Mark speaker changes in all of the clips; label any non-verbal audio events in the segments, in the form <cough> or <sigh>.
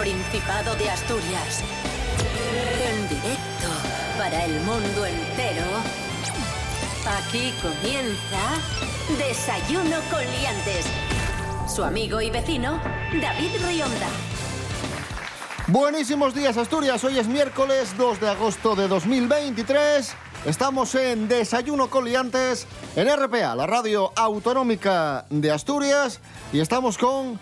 Speaker 1: Principado de Asturias. En directo para el mundo entero. Aquí comienza Desayuno con Liantes. Su amigo y vecino, David Rionda.
Speaker 2: Buenísimos días Asturias, hoy es miércoles 2 de agosto de 2023. Estamos en Desayuno con Liantes en RPA, la radio autonómica de Asturias, y estamos con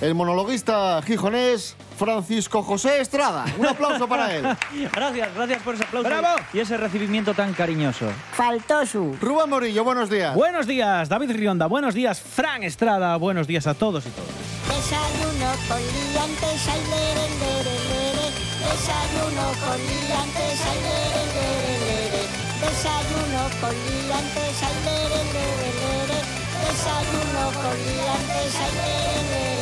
Speaker 2: el monologuista gijonés Francisco José Estrada. Un aplauso para él.
Speaker 3: Gracias, gracias por ese aplauso
Speaker 4: ¡Bravo!
Speaker 3: y ese recibimiento tan cariñoso.
Speaker 5: Faltó su.
Speaker 2: Rubén Morillo, buenos días.
Speaker 4: Buenos días, David Rionda. Buenos días, Fran Estrada. Buenos días a todos y todas.
Speaker 5: Desayuno con liantes, ay, lere, lere, lere. Desayuno con liantes, ay, lere, lere, lere. Desayuno con liantes, ay, lere, lere, lere. Desayuno con liantes, lere, lere, lere.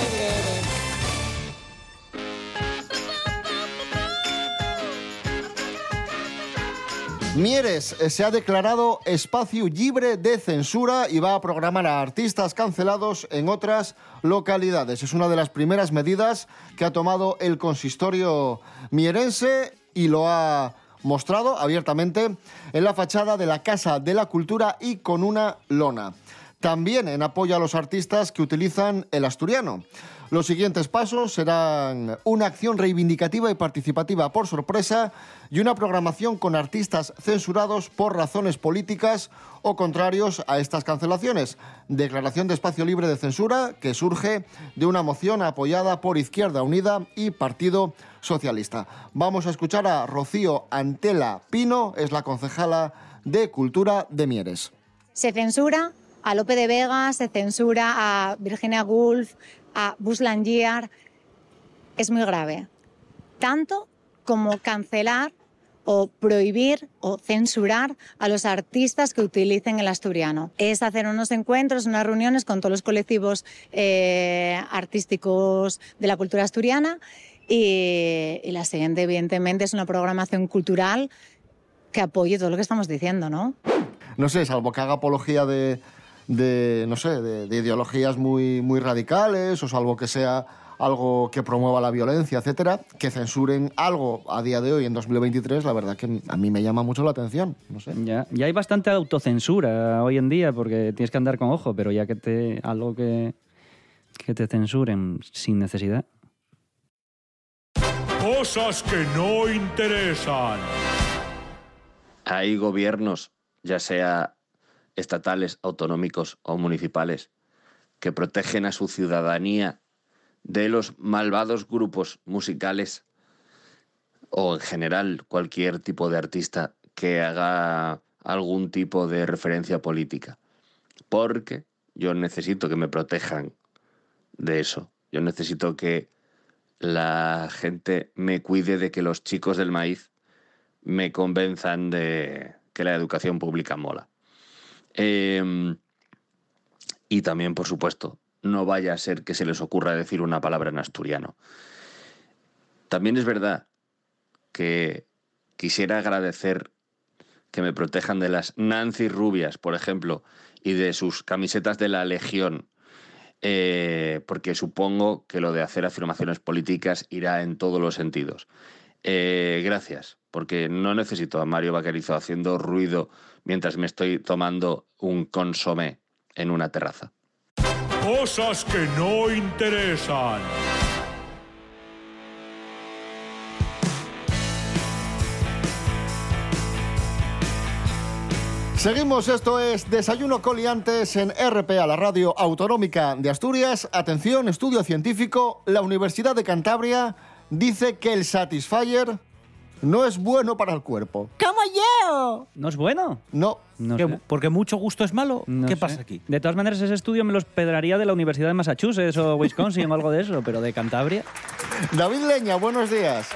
Speaker 2: Mieres eh, se ha declarado espacio libre de censura y va a programar a artistas cancelados en otras localidades. Es una de las primeras medidas que ha tomado el consistorio mierense y lo ha mostrado abiertamente en la fachada de la Casa de la Cultura y con una lona. También en apoyo a los artistas que utilizan el asturiano. Los siguientes pasos serán una acción reivindicativa y participativa por sorpresa y una programación con artistas censurados por razones políticas o contrarios a estas cancelaciones. Declaración de espacio libre de censura que surge de una moción apoyada por Izquierda Unida y Partido Socialista. Vamos a escuchar a Rocío Antela Pino, es la concejala de Cultura de Mieres.
Speaker 6: Se censura a Lope de Vega, se censura a Virginia Woolf, a Buzz Lightyear. Es muy grave. Tanto como cancelar o prohibir o censurar a los artistas que utilicen el asturiano. Es hacer unos encuentros, unas reuniones con todos los colectivos eh, artísticos de la cultura asturiana y, y la siguiente, evidentemente, es una programación cultural que apoye todo lo que estamos diciendo, ¿no?
Speaker 2: no sé, salvo que haga apología de, de, no sé, de, de ideologías muy, muy radicales o salvo que sea algo que promueva la violencia, etcétera, que censuren algo a día de hoy, en 2023, la verdad que a mí me llama mucho la atención, no sé.
Speaker 3: Ya, ya hay bastante autocensura hoy en día porque tienes que andar con ojo, pero ya que te algo que, que te censuren sin necesidad.
Speaker 7: Cosas que no interesan.
Speaker 8: Hay gobiernos, ya sea estatales, autonómicos o municipales, que protegen a su ciudadanía de los malvados grupos musicales o en general cualquier tipo de artista que haga algún tipo de referencia política. Porque yo necesito que me protejan de eso. Yo necesito que la gente me cuide de que los chicos del maíz me convenzan de que la educación pública mola. Eh, y también, por supuesto, no vaya a ser que se les ocurra decir una palabra en asturiano. También es verdad que quisiera agradecer que me protejan de las Nancy Rubias, por ejemplo, y de sus camisetas de la Legión, eh, porque supongo que lo de hacer afirmaciones políticas irá en todos los sentidos. Eh, gracias, porque no necesito a Mario Vaquerizo haciendo ruido mientras me estoy tomando un consomé en una terraza.
Speaker 7: Cosas que no interesan.
Speaker 2: Seguimos, esto es Desayuno Coliantes en RPA, la radio autonómica de Asturias. Atención, estudio científico, la Universidad de Cantabria dice que el Satisfyer no es bueno para el cuerpo.
Speaker 5: ¡Como yo!
Speaker 3: ¿No es bueno?
Speaker 2: No.
Speaker 3: No
Speaker 4: ¿Qué-
Speaker 3: sé.
Speaker 4: ¿Porque mucho gusto es malo?
Speaker 3: No
Speaker 4: ¿Qué
Speaker 3: sé.
Speaker 4: pasa aquí?
Speaker 3: De todas maneras, ese estudio me lo esperaría de la Universidad de Massachusetts o Wisconsin o algo de eso, pero de Cantabria.
Speaker 2: David Leña, buenos días.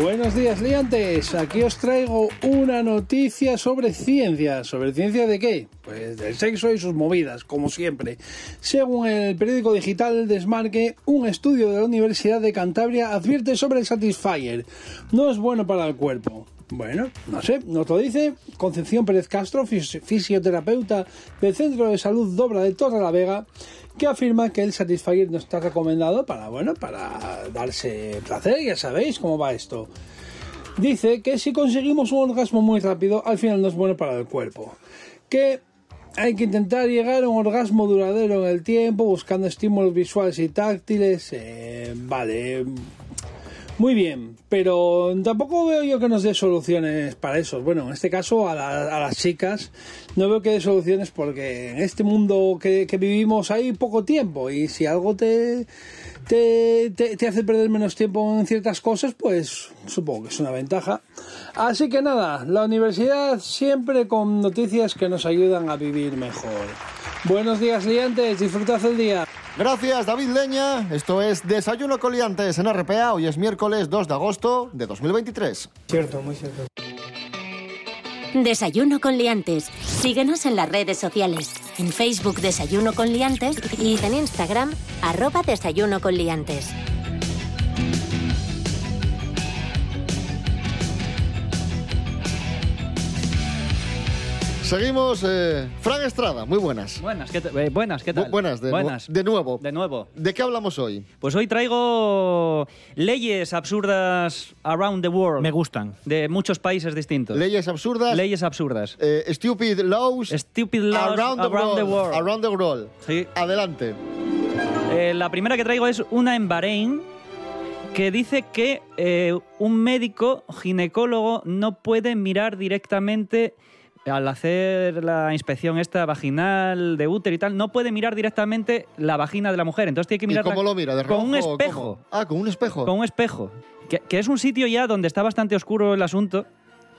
Speaker 9: Buenos días, liantes. Aquí os traigo una noticia sobre ciencia. ¿Sobre ciencia de qué? Pues del sexo y sus movidas, como siempre. Según el periódico digital Desmarque, un estudio de la Universidad de Cantabria advierte sobre el Satisfyer. No es bueno para el cuerpo. Bueno, no sé, nos lo dice Concepción Pérez Castro, fis- fisioterapeuta del Centro de Salud Dobra de Torre la Vega, que afirma que el Satisfyer no está recomendado para, bueno, para darse placer, ya sabéis cómo va esto. Dice que si conseguimos un orgasmo muy rápido, al final no es bueno para el cuerpo. Que hay que intentar llegar a un orgasmo duradero en el tiempo, buscando estímulos visuales y táctiles. eh, vale, muy bien, pero tampoco veo yo que nos dé soluciones para eso. Bueno, en este caso a, la- a las chicas no veo que dé soluciones porque en este mundo que, vivimos hay poco tiempo y si algo te, te- te hace perder menos tiempo en ciertas cosas, pues supongo que es una ventaja. Así que nada, la universidad siempre con noticias que nos ayudan a vivir mejor. Buenos días, liantes, disfrutad el día.
Speaker 2: Gracias, David Leña. Esto es Desayuno Coliantes en RPA. Hoy es miércoles 2 de agosto de 2023.
Speaker 10: Cierto, muy cierto.
Speaker 1: Desayuno con liantes. Síguenos en las redes sociales. En Facebook Desayuno con liantes y en Instagram arroba Desayuno con liantes.
Speaker 2: Seguimos. eh, Fran Estrada, muy buenas.
Speaker 3: Buenas, ¿qué, eh, buenas, ¿qué tal?
Speaker 2: Bu- buenas, de, nu-
Speaker 3: buenas.
Speaker 2: de nuevo.
Speaker 3: De nuevo.
Speaker 2: ¿De qué hablamos hoy?
Speaker 3: Pues hoy traigo leyes absurdas around the world.
Speaker 4: Me gustan.
Speaker 3: De muchos países distintos.
Speaker 2: Leyes absurdas.
Speaker 3: Leyes absurdas.
Speaker 2: eh, stupid laws.
Speaker 3: Stupid laws
Speaker 2: around, the,
Speaker 3: around the
Speaker 2: world.
Speaker 3: world.
Speaker 2: Around the world.
Speaker 3: Sí.
Speaker 2: Adelante.
Speaker 3: Eh, la primera que traigo es una en Bahrein que dice que eh, un médico ginecólogo no puede mirar directamente al hacer la inspección esta vaginal de útero y tal, no puede mirar directamente la vagina de la mujer. Entonces tiene que
Speaker 2: ¿Y
Speaker 3: mirar
Speaker 2: cómo lo mira? ¿De
Speaker 3: con un espejo.
Speaker 2: cómo? Ah, con un espejo.
Speaker 3: Con un espejo. Que, que es un sitio ya donde está bastante oscuro el asunto.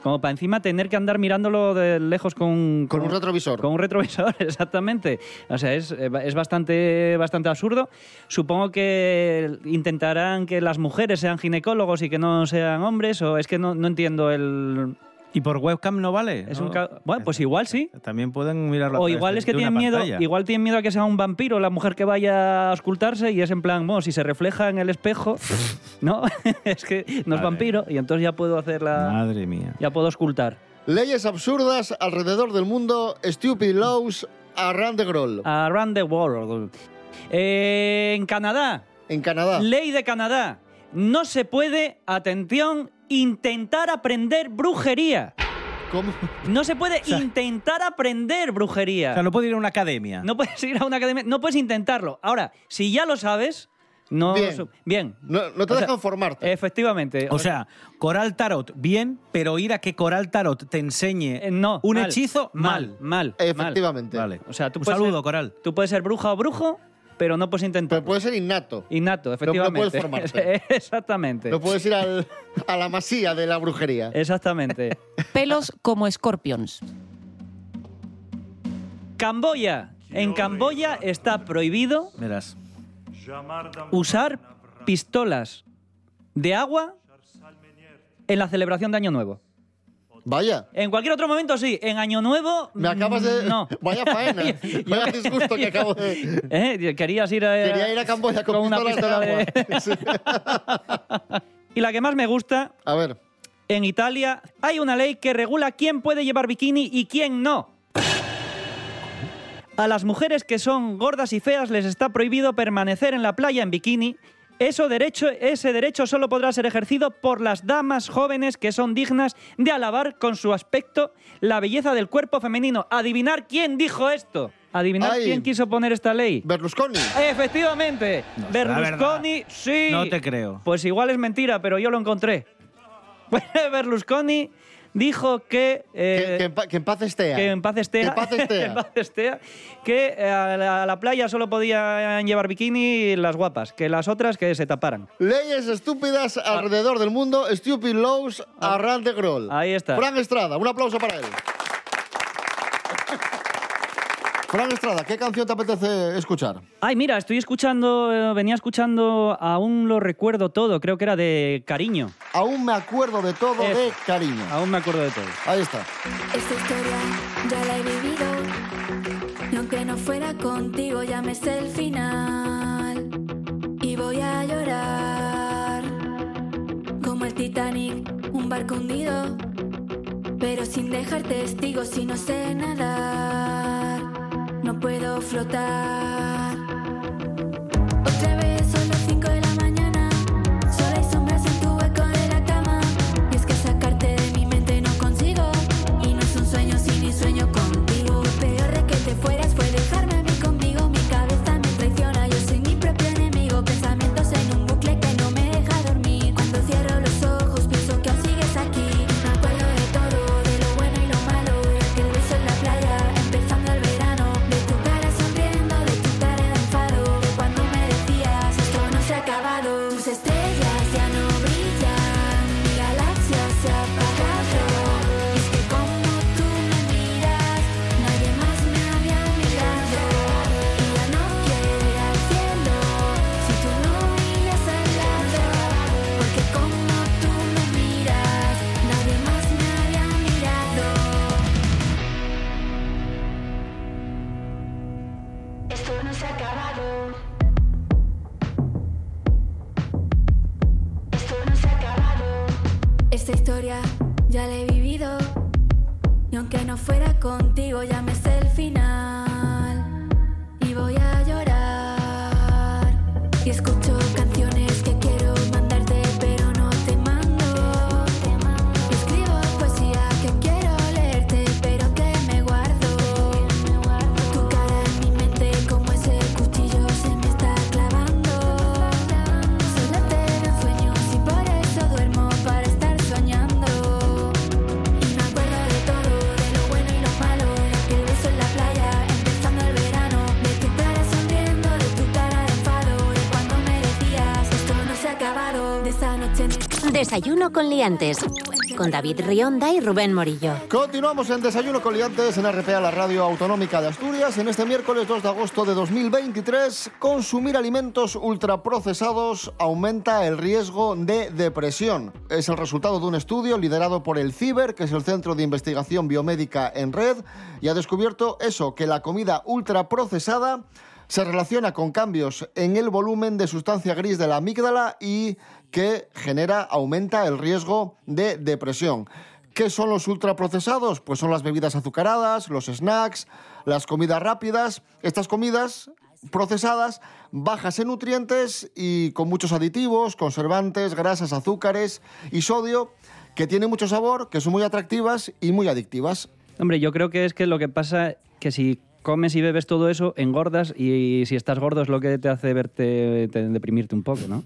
Speaker 3: Como para encima tener que andar mirándolo de lejos con...
Speaker 2: Con un retrovisor.
Speaker 3: Con un retrovisor, <laughs> exactamente. O sea, es, es bastante, bastante absurdo. Supongo que intentarán que las mujeres sean ginecólogos y que no sean hombres, o es que no, no entiendo el...
Speaker 4: ¿Y por webcam no vale?
Speaker 3: Es
Speaker 4: No.
Speaker 3: un ca- Bueno, pues igual sí.
Speaker 4: También pueden mirarlo
Speaker 3: O igual es que tienen miedo,
Speaker 4: pantalla.
Speaker 3: igual tienen miedo a que sea un vampiro la mujer que vaya a auscultarse y es en plan, bueno, si se refleja en el espejo, <laughs> ¿no? <laughs> es que no es
Speaker 4: Vale.
Speaker 3: vampiro y entonces ya puedo hacer la
Speaker 4: Madre mía.
Speaker 3: ya puedo auscultar.
Speaker 2: Leyes absurdas alrededor del mundo. Stupid laws around the world.
Speaker 3: Around the world. Eh, en Canadá,
Speaker 2: En Canadá.
Speaker 3: ley de Canadá, no se puede, atención, intentar aprender brujería.
Speaker 2: ¿Cómo?
Speaker 3: No se puede <laughs> intentar aprender brujería.
Speaker 4: O sea, no puede ir a una academia.
Speaker 3: No puedes ir a una academia, no puedes intentarlo. Ahora, si ya lo sabes, no...
Speaker 2: Bien.
Speaker 3: Bien.
Speaker 2: No, no te
Speaker 3: O sea,
Speaker 2: dejan formarte.
Speaker 3: Efectivamente.
Speaker 4: O sea, Coral Tarot, bien, pero ir a que Coral Tarot te enseñe
Speaker 3: eh, no.
Speaker 4: un
Speaker 3: mal,
Speaker 4: hechizo, mal.
Speaker 3: Mal. mal,
Speaker 2: Efectivamente.
Speaker 4: Vale.
Speaker 3: O sea, tú
Speaker 4: un
Speaker 3: puedes
Speaker 4: saludo,
Speaker 3: ser-
Speaker 4: Coral.
Speaker 3: Tú puedes ser bruja o brujo, pero no puedes intentar.
Speaker 2: Pero puede ser innato.
Speaker 3: Innato,
Speaker 2: no
Speaker 3: efectivamente.
Speaker 2: puedes formarte. <laughs>
Speaker 3: Exactamente.
Speaker 2: No puedes ir al- a la masía de la brujería.
Speaker 3: Exactamente. <laughs>
Speaker 11: Pelos como escorpions.
Speaker 3: Camboya. En Camboya está prohibido
Speaker 4: Verás.
Speaker 3: usar pistolas de agua en la celebración de Año Nuevo.
Speaker 2: Vaya.
Speaker 3: En cualquier otro momento sí, en Año Nuevo
Speaker 2: Me acabas de.
Speaker 3: mm, no. <laughs>
Speaker 2: Vaya faena. <laughs> Vaya disgusto que acabo de. <laughs>
Speaker 3: ¿Eh? Querías ir a,
Speaker 2: Quería ir a Camboya con,
Speaker 3: una
Speaker 2: pistolas de
Speaker 3: pistola
Speaker 2: agua.
Speaker 3: de-
Speaker 2: Sí.
Speaker 3: Y la que más me gusta,
Speaker 2: A ver.
Speaker 3: en Italia hay una ley que regula quién puede llevar bikini y quién no. A las mujeres que son gordas y feas les está prohibido permanecer en la playa en bikini. Eso derecho, ese derecho solo podrá ser ejercido por las damas jóvenes que son dignas de alabar con su aspecto la belleza del cuerpo femenino. Adivinar quién dijo esto. Adivinar
Speaker 2: Ay.
Speaker 3: quién quiso poner esta ley.
Speaker 2: Berlusconi.
Speaker 3: Efectivamente. Berlusconi, sí.
Speaker 4: No te creo.
Speaker 3: Pues igual es mentira, pero yo lo encontré. <laughs> Berlusconi dijo que... eh,
Speaker 2: Que, que en pa- que en paz estea.
Speaker 3: que en paz estea.
Speaker 2: Que en paz estea. <laughs>
Speaker 3: que en paz estea, que eh, a la, a la playa solo podían llevar bikini las guapas, que las otras que se taparan.
Speaker 2: Leyes estúpidas alrededor del mundo. Stupid laws around the world.
Speaker 3: Ahí está.
Speaker 2: Fran Estrada, un aplauso para él. Fran Estrada, ¿qué canción te apetece escuchar?
Speaker 3: Ay, mira, estoy escuchando, eh, venía escuchando, aún lo recuerdo todo, creo que era de Cariño.
Speaker 2: Aún me acuerdo de todo
Speaker 3: Eso.
Speaker 2: de cariño.
Speaker 3: Aún me acuerdo de todo.
Speaker 2: Ahí está.
Speaker 12: Esta historia ya la he vivido. Y aunque no fuera contigo, ya me sé el final. Y voy a llorar. Como el Titanic, un barco hundido. pero sin dejar testigos si no sé nadar. No puedo flotar. Esta historia ya la he vivido. Y aunque no fuera contigo, ya me sé el final. Y voy a llorar. Y escucho
Speaker 1: Desayuno con liantes. Con David Rionda y Rubén Morillo.
Speaker 2: Continuamos en Desayuno con Liantes en RPA, la radio autonómica de Asturias. En este miércoles 2 de agosto de 2023, consumir alimentos ultraprocesados aumenta el riesgo de depresión. Es el resultado de un estudio liderado por el CIBER, que es el Centro de Investigación Biomédica en Red, y ha descubierto eso, que la comida ultraprocesada se relaciona con cambios en el volumen de sustancia gris de la amígdala y que genera, aumenta el riesgo de depresión. ¿Qué son los ultraprocesados? Pues son las bebidas azucaradas, los snacks, las comidas rápidas. Estas comidas procesadas, bajas en nutrientes y con muchos aditivos, conservantes, grasas, azúcares y sodio, que tienen mucho sabor, que son muy atractivas y muy adictivas.
Speaker 3: Hombre, yo creo que es que lo que pasa que si comes y bebes todo eso, engordas y si estás gordo es lo que te hace verte, te- deprimirte un poco, ¿no?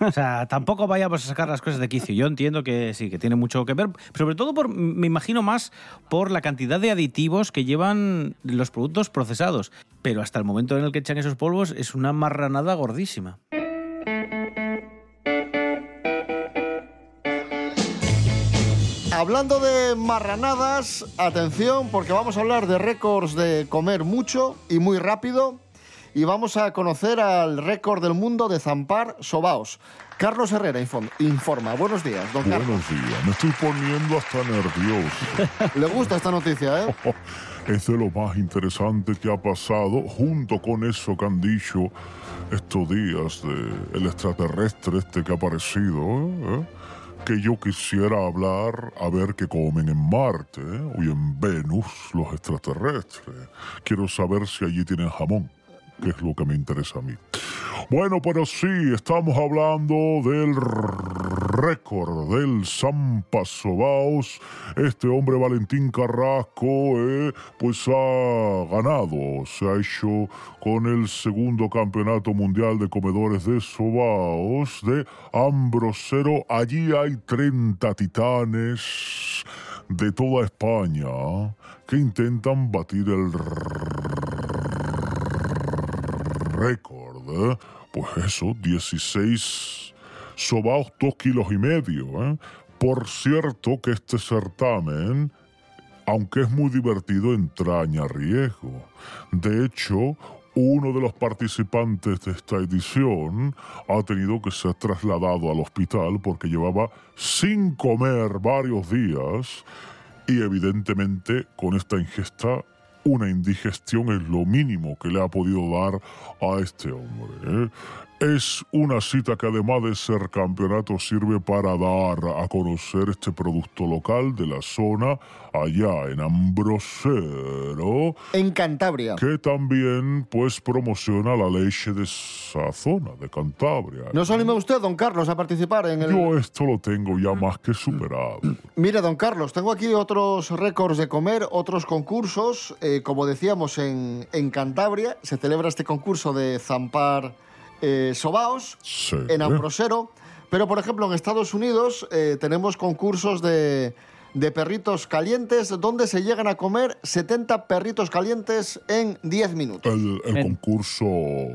Speaker 4: O sea, tampoco vayamos a sacar las cosas de quicio. Yo entiendo que sí, que tiene mucho que ver, sobre todo por, me imagino más por la cantidad de aditivos que llevan los productos procesados. Pero hasta el momento en el que echan esos polvos es una marranada gordísima.
Speaker 2: Hablando de marranadas, atención, porque vamos a hablar de récords de comer mucho y muy rápido. Y vamos a conocer al récord del mundo de zampar sobaos. Carlos Herrera info- informa. Buenos días, don Carlos.
Speaker 10: Buenos días, me estoy poniendo hasta nervioso. <laughs>
Speaker 2: Le gusta esta noticia, ¿eh? <laughs>
Speaker 10: Es de lo más interesante que ha pasado, junto con eso que han dicho estos días de el extraterrestre este que ha aparecido, ¿eh? que yo quisiera hablar a ver qué comen en Marte ¿eh? y en Venus los extraterrestres. Quiero saber si allí tienen jamón, que es lo que me interesa a mí. Bueno, pero sí, estamos hablando del récord del Zampa Sobaos. Este hombre, Valentín Carrasco, eh, pues ha ganado. Se ha hecho con el segundo campeonato mundial de comedores de sobaos de Ambrosero. Allí hay 30 titanes de toda España que intentan batir el récord. ¿eh? Pues eso, 16 sobaos, 2 kilos y medio. ¿eh? Por cierto que este certamen, aunque es muy divertido, entraña riesgo. De hecho, uno de los participantes de esta edición ha tenido que ser trasladado al hospital porque llevaba sin comer varios días y evidentemente con esta ingesta una indigestión es lo mínimo que le ha podido dar a este hombre. ¿eh? Es una cita que además de ser campeonato sirve para dar a conocer este producto local de la zona allá en Ambrosero,
Speaker 2: En Cantabria.
Speaker 10: que también pues promociona la leche de esa zona, de Cantabria.
Speaker 2: ¿No se anima usted, don Carlos, a participar en el...?
Speaker 10: Yo esto lo tengo ya más que superado. <clears throat>
Speaker 2: Mire, don Carlos, tengo aquí otros récords de comer, otros concursos. Eh, como decíamos, en, en Cantabria se celebra este concurso de zampar eh, sobaos
Speaker 10: Sí.
Speaker 2: en Ambrosero. Pero, por ejemplo, en Estados Unidos eh, tenemos concursos de, de perritos calientes donde se llegan a comer 70 perritos calientes en 10 minutos.
Speaker 10: El, el
Speaker 3: En-
Speaker 10: concurso,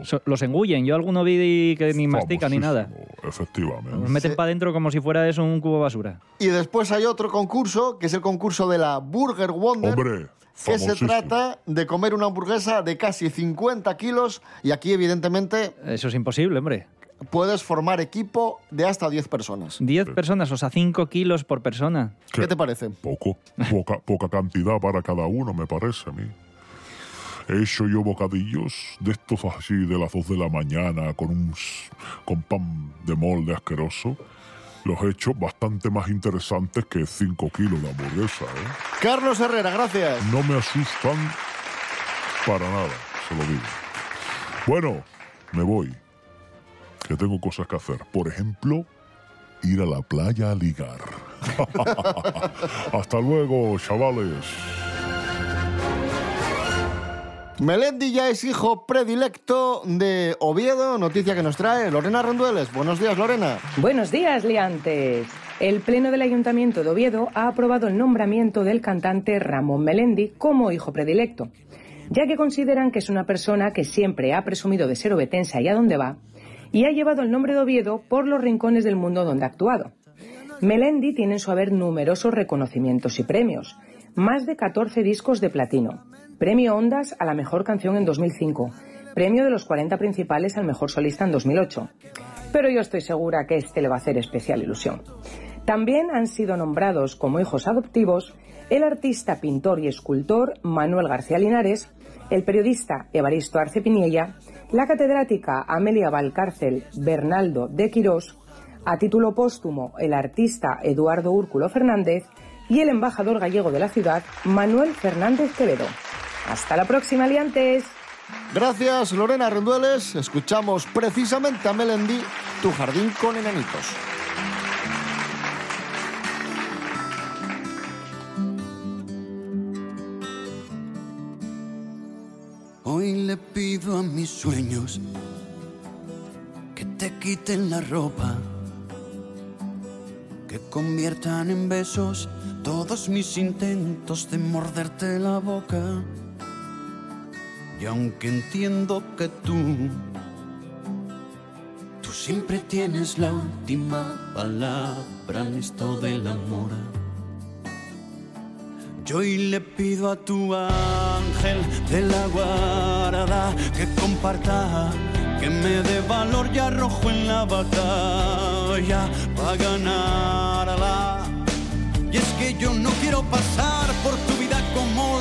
Speaker 3: So- los engullen. Yo alguno vi que ni mastican ni nada.
Speaker 10: efectivamente.
Speaker 3: Los meten para adentro como si fuera eso un cubo de basura.
Speaker 2: Y después hay otro concurso, que es el concurso de la Burger Wonder.
Speaker 10: Hombre,
Speaker 2: que se trata de comer una hamburguesa de casi 50 kilos y aquí evidentemente
Speaker 3: Eso es imposible, hombre.
Speaker 2: puedes formar equipo de hasta 10 personas.
Speaker 3: 10 personas, o sea, 5 kilos por persona.
Speaker 2: ¿Qué te parece?
Speaker 10: Poco, poca, poca cantidad para cada uno, me parece a mí. He hecho yo bocadillos de estos así de las 2 de la mañana con un con pan de molde asqueroso. Los he hecho bastante más interesantes que 5 kilos de hamburguesa, ¿eh?
Speaker 2: Carlos Herrera, gracias.
Speaker 10: No me asustan para nada, se lo digo. Bueno, me voy. Que tengo cosas que hacer. Por ejemplo, ir a la playa a ligar. <laughs> Hasta luego, chavales.
Speaker 2: Melendi ya es hijo predilecto de Oviedo, noticia que nos trae Lorena Rendueles. Buenos días, Lorena.
Speaker 13: Buenos días, liantes. El Pleno del Ayuntamiento de Oviedo ha aprobado el nombramiento del cantante Ramón Melendi como hijo predilecto, ya que consideran que es una persona que siempre ha presumido de ser obetense allá donde va y ha llevado el nombre de Oviedo por los rincones del mundo donde ha actuado. Melendi tiene en su haber numerosos reconocimientos y premios, más de 14 discos de platino, premio Ondas a la mejor canción en 2005, premio de los 40 principales al mejor solista en 2008. Pero yo estoy segura que este le va a hacer especial ilusión. También han sido nombrados como hijos adoptivos el artista, pintor y escultor Manuel García Linares, el periodista Evaristo Arce Piniella, la catedrática Amelia Valcárcel Bernaldo de Quirós, a título póstumo el artista Eduardo Úrculo Fernández y el embajador gallego de la ciudad Manuel Fernández Quevedo. Hasta la próxima, liantes.
Speaker 2: Gracias, Lorena Rendueles. Escuchamos precisamente a Melendi, Tu jardín con enanitos.
Speaker 14: Hoy le pido a mis sueños que te quiten la ropa, que conviertan en besos todos mis intentos de morderte la boca. Y aunque entiendo que tú, tú siempre tienes la última palabra en esto del amor. Yo hoy le pido a tu ángel de la guarda que comparta, que me dé valor y arrojo en la batalla para ganarla. Y es que yo no quiero pasar por tu vida como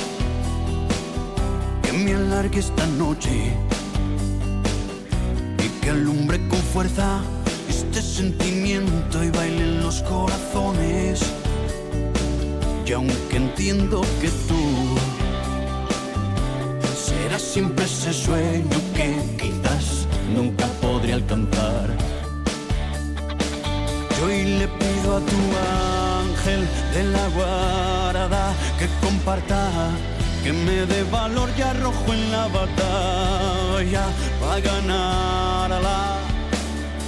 Speaker 14: que esta noche y que alumbre con fuerza este sentimiento y baile en los corazones. Y aunque entiendo que tú serás siempre ese sueño que quizás nunca podré alcanzar. Yo hoy le pido a tu ángel de la guarda que comparta, que me dé valor y arrojo en la batalla para ganarla.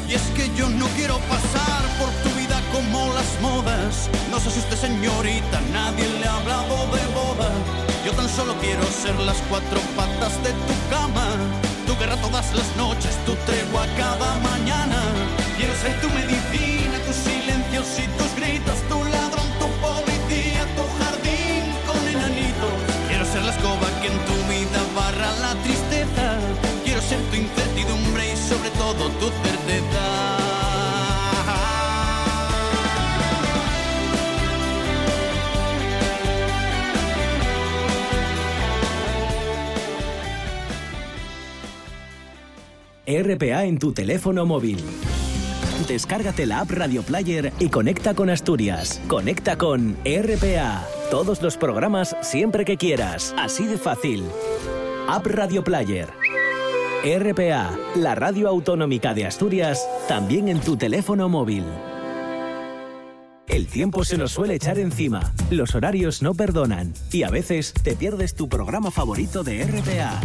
Speaker 14: Y es que yo no quiero pasar por tu vida como las modas. No se asuste señorita, nadie le ha hablado de boda. Yo tan solo quiero ser las cuatro patas de tu cama, tu guerra todas las noches, tu tregua cada mañana. Quiero ser tu medicina, tus silencios y tus gritos, tu ladrón, ser la escoba que en tu vida barra la tristeza. Quiero ser tu incertidumbre y sobre todo tu certeza.
Speaker 15: RPA en tu teléfono móvil. Descárgate la app Radio Player y conecta con Asturias. Conecta con RPA. Todos los programas siempre que quieras. Así de fácil. App Radio Player. RPA, la radio autonómica de Asturias, también en tu teléfono móvil. El tiempo se nos suele echar encima, los horarios no perdonan y a veces te pierdes tu programa favorito de RPA.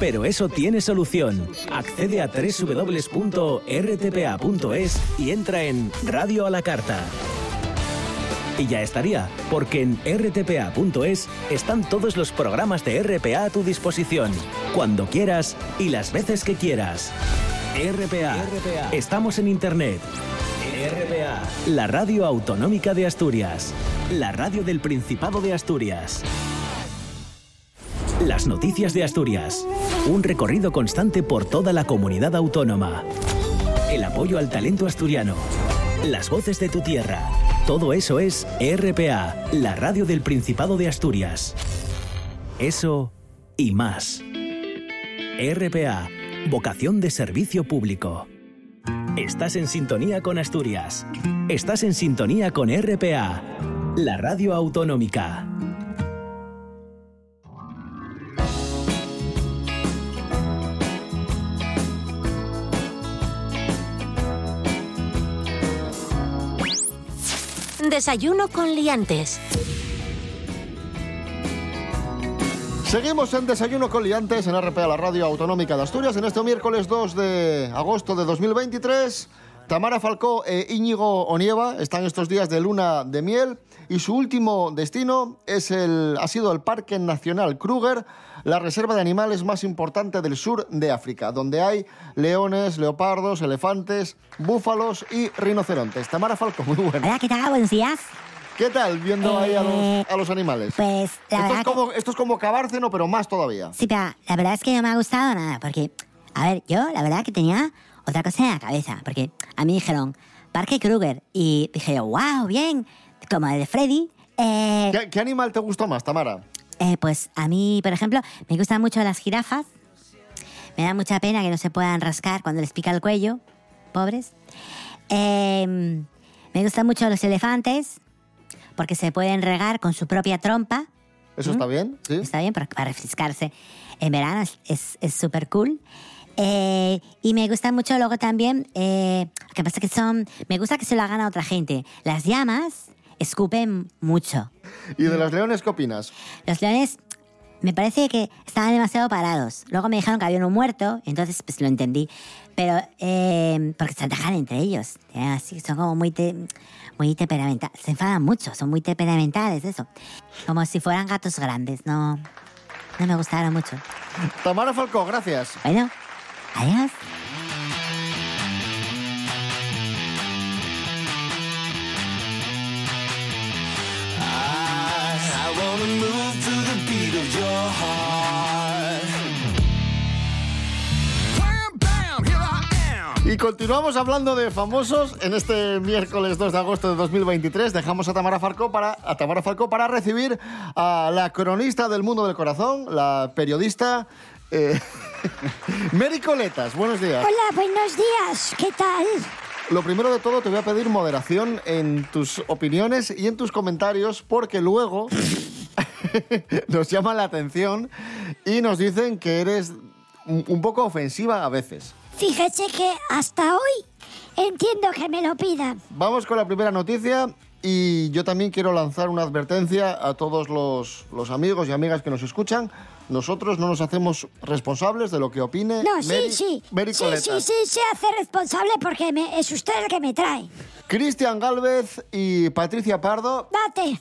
Speaker 15: Pero eso tiene solución. Accede a www.rtpa.es y entra en Radio a la Carta. Y ya estaría, porque en rtpa.es están todos los programas de RPA a tu disposición, cuando quieras y las veces que quieras. RPA. Estamos en Internet. RPA. La radio autonómica de Asturias. La radio del Principado de Asturias. Las noticias de Asturias. Un recorrido constante por toda la comunidad autónoma. El apoyo al talento asturiano. Las voces de tu tierra. Todo eso es RPA, la radio del Principado de Asturias. Eso y más. RPA, vocación de servicio público. Estás en sintonía con Asturias. Estás en sintonía con RPA, la radio autonómica.
Speaker 1: Desayuno con liantes.
Speaker 2: Seguimos en Desayuno con Liantes en RPA, la radio autonómica de Asturias, en este miércoles 2 de agosto de 2023. Tamara Falcó e Íñigo Onieva están estos días de luna de miel y su último destino es el, ha sido el Parque Nacional Kruger, la reserva de animales más importante del sur de África, donde hay leones, leopardos, elefantes, búfalos y rinocerontes. Tamara Falcó, muy buena.
Speaker 16: Hola, ¿qué tal? Buenos días.
Speaker 2: ¿Qué tal viendo ahí a
Speaker 16: Eh,
Speaker 2: los, a los animales?
Speaker 16: Pues la
Speaker 2: esto, es
Speaker 16: verdad que-
Speaker 2: como, esto es como Cabárceno, pero más todavía.
Speaker 16: Sí, pero la verdad es que no me ha gustado nada, porque, a ver, yo la verdad que tenía otra cosa en la cabeza, porque a mí dijeron Parque Kruger y dije yo, wow, bien, como el de Freddy. Eh,
Speaker 2: ¿Qué, qué animal te gustó más, Tamara?
Speaker 16: eh, pues a mí, por ejemplo, me gustan mucho las jirafas. Me da mucha pena que no se puedan rascar cuando les pica el cuello, pobres. Eh, me gustan mucho los elefantes, porque se pueden regar con su propia trompa.
Speaker 2: ¿Eso
Speaker 16: ¿Mm?
Speaker 2: está bien? Sí.
Speaker 16: Está bien para, refrescarse en verano, es súper cool. Eh, y me gusta mucho luego también, eh, lo que pasa que son, me gusta que se lo hagan a otra gente. Las llamas escupen mucho.
Speaker 2: ¿Y de los leones qué opinas?
Speaker 16: Los leones me parece que estaban demasiado parados. Luego me dijeron que había uno muerto, entonces pues lo entendí. Pero, eh, porque se atajan entre ellos. eh, Así, son como muy, te- muy temperamentales. Se enfadan mucho, son muy temperamentales, eso. Como si fueran gatos grandes, no, no me gustaron mucho.
Speaker 2: Tamara Falcó, gracias.
Speaker 16: Bueno, adiós.
Speaker 2: Y continuamos hablando de famosos en este miércoles 2 de agosto de 2023. Dejamos a Tamara Falcó para, a Tamara Falcó para recibir a la cronista del mundo del corazón, la periodista eh, <laughs> <laughs> Mary Coletas. Buenos días.
Speaker 5: Hola, buenos días. ¿Qué tal?
Speaker 2: Lo primero de todo te voy a pedir moderación en tus opiniones y en tus comentarios porque luego <laughs> nos llama la atención y nos dicen que eres un poco ofensiva a veces.
Speaker 5: Fíjese que hasta hoy entiendo que me lo pidan.
Speaker 2: Vamos con la primera noticia y yo también quiero lanzar una advertencia a todos los, los amigos y amigas que nos escuchan. Nosotros no nos hacemos responsables de lo que opine
Speaker 5: No, sí,
Speaker 2: Mary,
Speaker 5: sí.
Speaker 2: Mary
Speaker 5: sí, sí, sí, se hace responsable porque me- es usted el que me trae.
Speaker 2: Cristian Galvez y Patricia Pardo
Speaker 5: Date.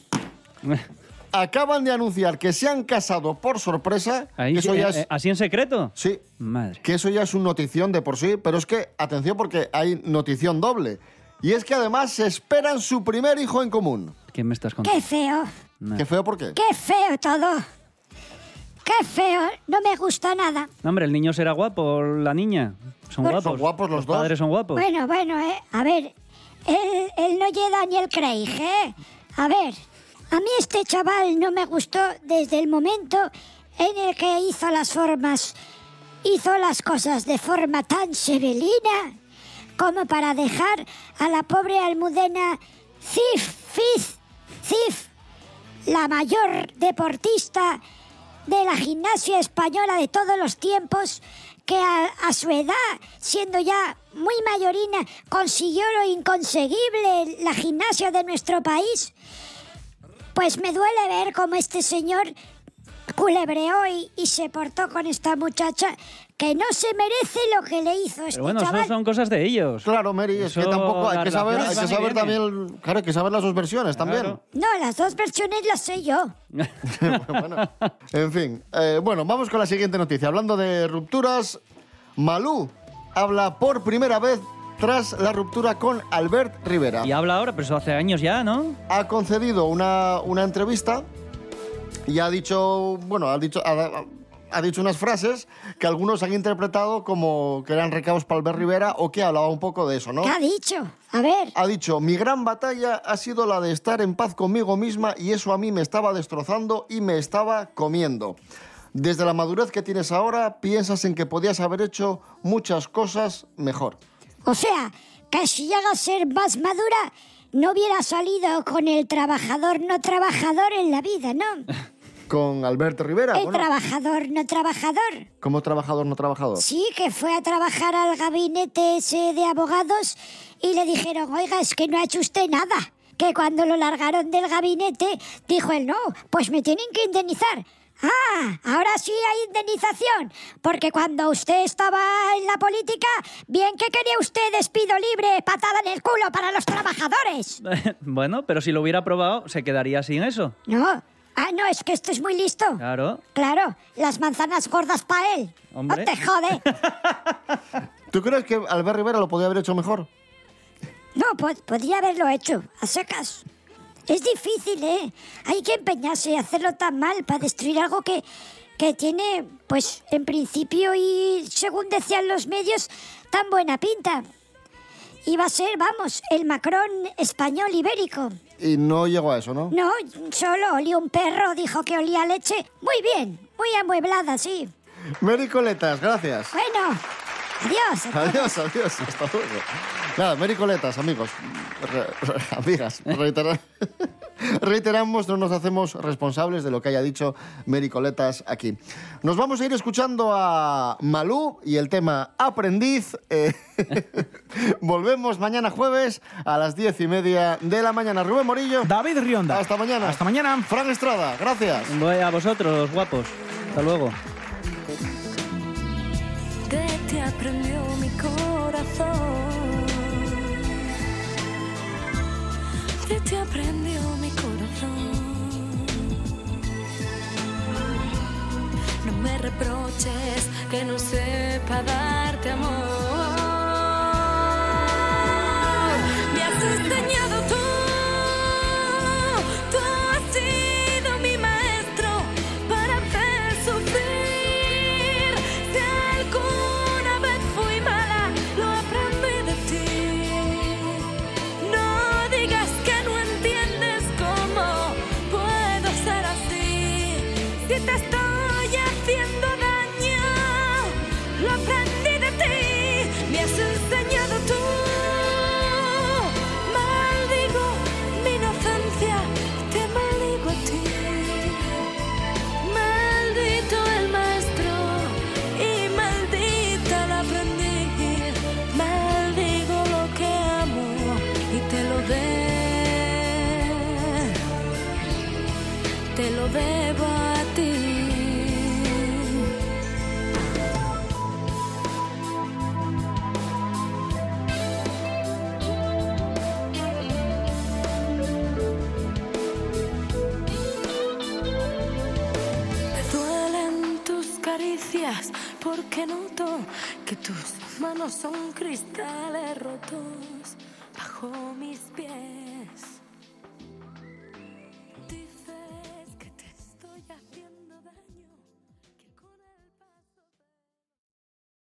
Speaker 2: acaban de anunciar que se han casado por sorpresa.
Speaker 3: Ahí,
Speaker 2: que eso
Speaker 3: sí,
Speaker 2: ya
Speaker 3: eh,
Speaker 2: es,
Speaker 3: eh, ¿Así en secreto?
Speaker 2: Sí.
Speaker 3: Madre.
Speaker 2: Que eso ya es un notición de por sí, pero es que, atención, porque hay notición doble. Y es que además se esperan su primer hijo en común.
Speaker 3: ¿Qué me estás contando?
Speaker 17: Qué feo,
Speaker 2: Qué feo, ¿por qué?
Speaker 17: qué feo todo. Qué feo, no me gusta nada.
Speaker 3: No, hombre, el niño será guapo, la niña. Son
Speaker 17: Pues-
Speaker 3: guapos.
Speaker 2: Son guapos los dos.
Speaker 3: padres son guapos.
Speaker 17: Bueno, bueno, eh, a ver, él, él no llega Daniel Craig, ¿eh? A ver, a mí este chaval no me gustó desde el momento en el que hizo las formas, hizo las cosas de forma tan sebelina como para dejar a la pobre Almudena Cif, Fiz, Cif, la mayor deportista de la gimnasia española de todos los tiempos, que a, su edad, siendo ya muy mayorina, consiguió lo inconseguible la gimnasia de nuestro país, pues me duele ver cómo este señor culebreó y, y se portó con esta muchacha que no se merece lo que le hizo este
Speaker 3: Pero bueno,
Speaker 17: chaval.
Speaker 3: eso son cosas de ellos.
Speaker 2: Claro, Mary, es que tampoco hay que saber, hay que saber también, claro, hay que saber las dos versiones también.
Speaker 17: No, las dos versiones las sé yo. <laughs>
Speaker 2: En fin, eh, bueno, vamos con la siguiente noticia. Hablando de rupturas, Malú habla por primera vez tras la ruptura con Albert Rivera.
Speaker 3: Y habla ahora, pero eso hace años ya, ¿no?
Speaker 2: Ha concedido una, una entrevista y ha dicho, bueno, ha dicho, ha, ha dicho unas frases que algunos han interpretado como que eran recados para Albert Rivera o que hablaba un poco de eso, ¿no?
Speaker 17: ¿Qué ha dicho? A ver.
Speaker 2: Ha dicho, mi gran batalla ha sido la de estar en paz conmigo misma y eso a mí me estaba destrozando y me estaba comiendo. Desde la madurez que tienes ahora, piensas en que podías haber hecho muchas cosas mejor.
Speaker 17: O sea, que si llega a ser más madura, no hubiera salido con el trabajador no trabajador en la vida, ¿no? <laughs>
Speaker 2: Con Alberto Rivera,
Speaker 17: El
Speaker 2: bueno,
Speaker 17: trabajador no trabajador.
Speaker 2: como trabajador no trabajador.
Speaker 17: Sí, que fue a trabajar al gabinete ese de abogados y le dijeron, oiga, es que no ha hecho usted nada. Que cuando lo largaron del gabinete, dijo él, no, pues me tienen que indemnizar. Ah, ahora sí hay indemnización, porque cuando usted estaba en la política, bien que quería usted despido libre, patada en el culo para los trabajadores. <laughs>
Speaker 3: bueno, pero si lo hubiera probado, se quedaría sin eso.
Speaker 17: No, ah, no, es que esto es muy listo.
Speaker 3: Claro.
Speaker 17: Claro, las manzanas gordas para él.
Speaker 3: Hombre.
Speaker 17: No te jode. <laughs>
Speaker 2: ¿Tú crees que Albert Rivera lo podía haber hecho mejor?
Speaker 17: No, pod- podría haberlo hecho, a secas. Es difícil, ¿eh? Hay que empeñarse y hacerlo tan mal para destruir algo que, que tiene, pues, en principio y según decían los medios, tan buena pinta. Iba a ser, vamos, el Macron español ibérico.
Speaker 2: Y no llegó a eso, ¿no?
Speaker 17: No, solo olió un perro, dijo que olía leche. Muy bien, muy amueblada, sí.
Speaker 2: Mary Coletas, gracias.
Speaker 17: Bueno, adiós. <laughs>
Speaker 2: Adiós, adiós, hasta luego. Nada, Mary Coletas, amigos, re- re- amigas, reitera- <laughs> reiteramos, no nos hacemos responsables de lo que haya dicho Mary Coletas aquí. Nos vamos a ir escuchando a Malú y el tema Aprendiz. eh, <laughs> volvemos mañana jueves a las diez y media de la mañana. Rubén Morillo.
Speaker 4: David Rionda.
Speaker 2: Hasta mañana.
Speaker 4: Hasta mañana.
Speaker 2: Fran Estrada, gracias.
Speaker 3: Voy a vosotros, guapos. Hasta luego.
Speaker 18: Ti aprendió mi corazón. De ti aprendió mi corazón. No me reproches que no sepa darte amor. Me has enseñado. Tú son cristales rotos bajo mis pies.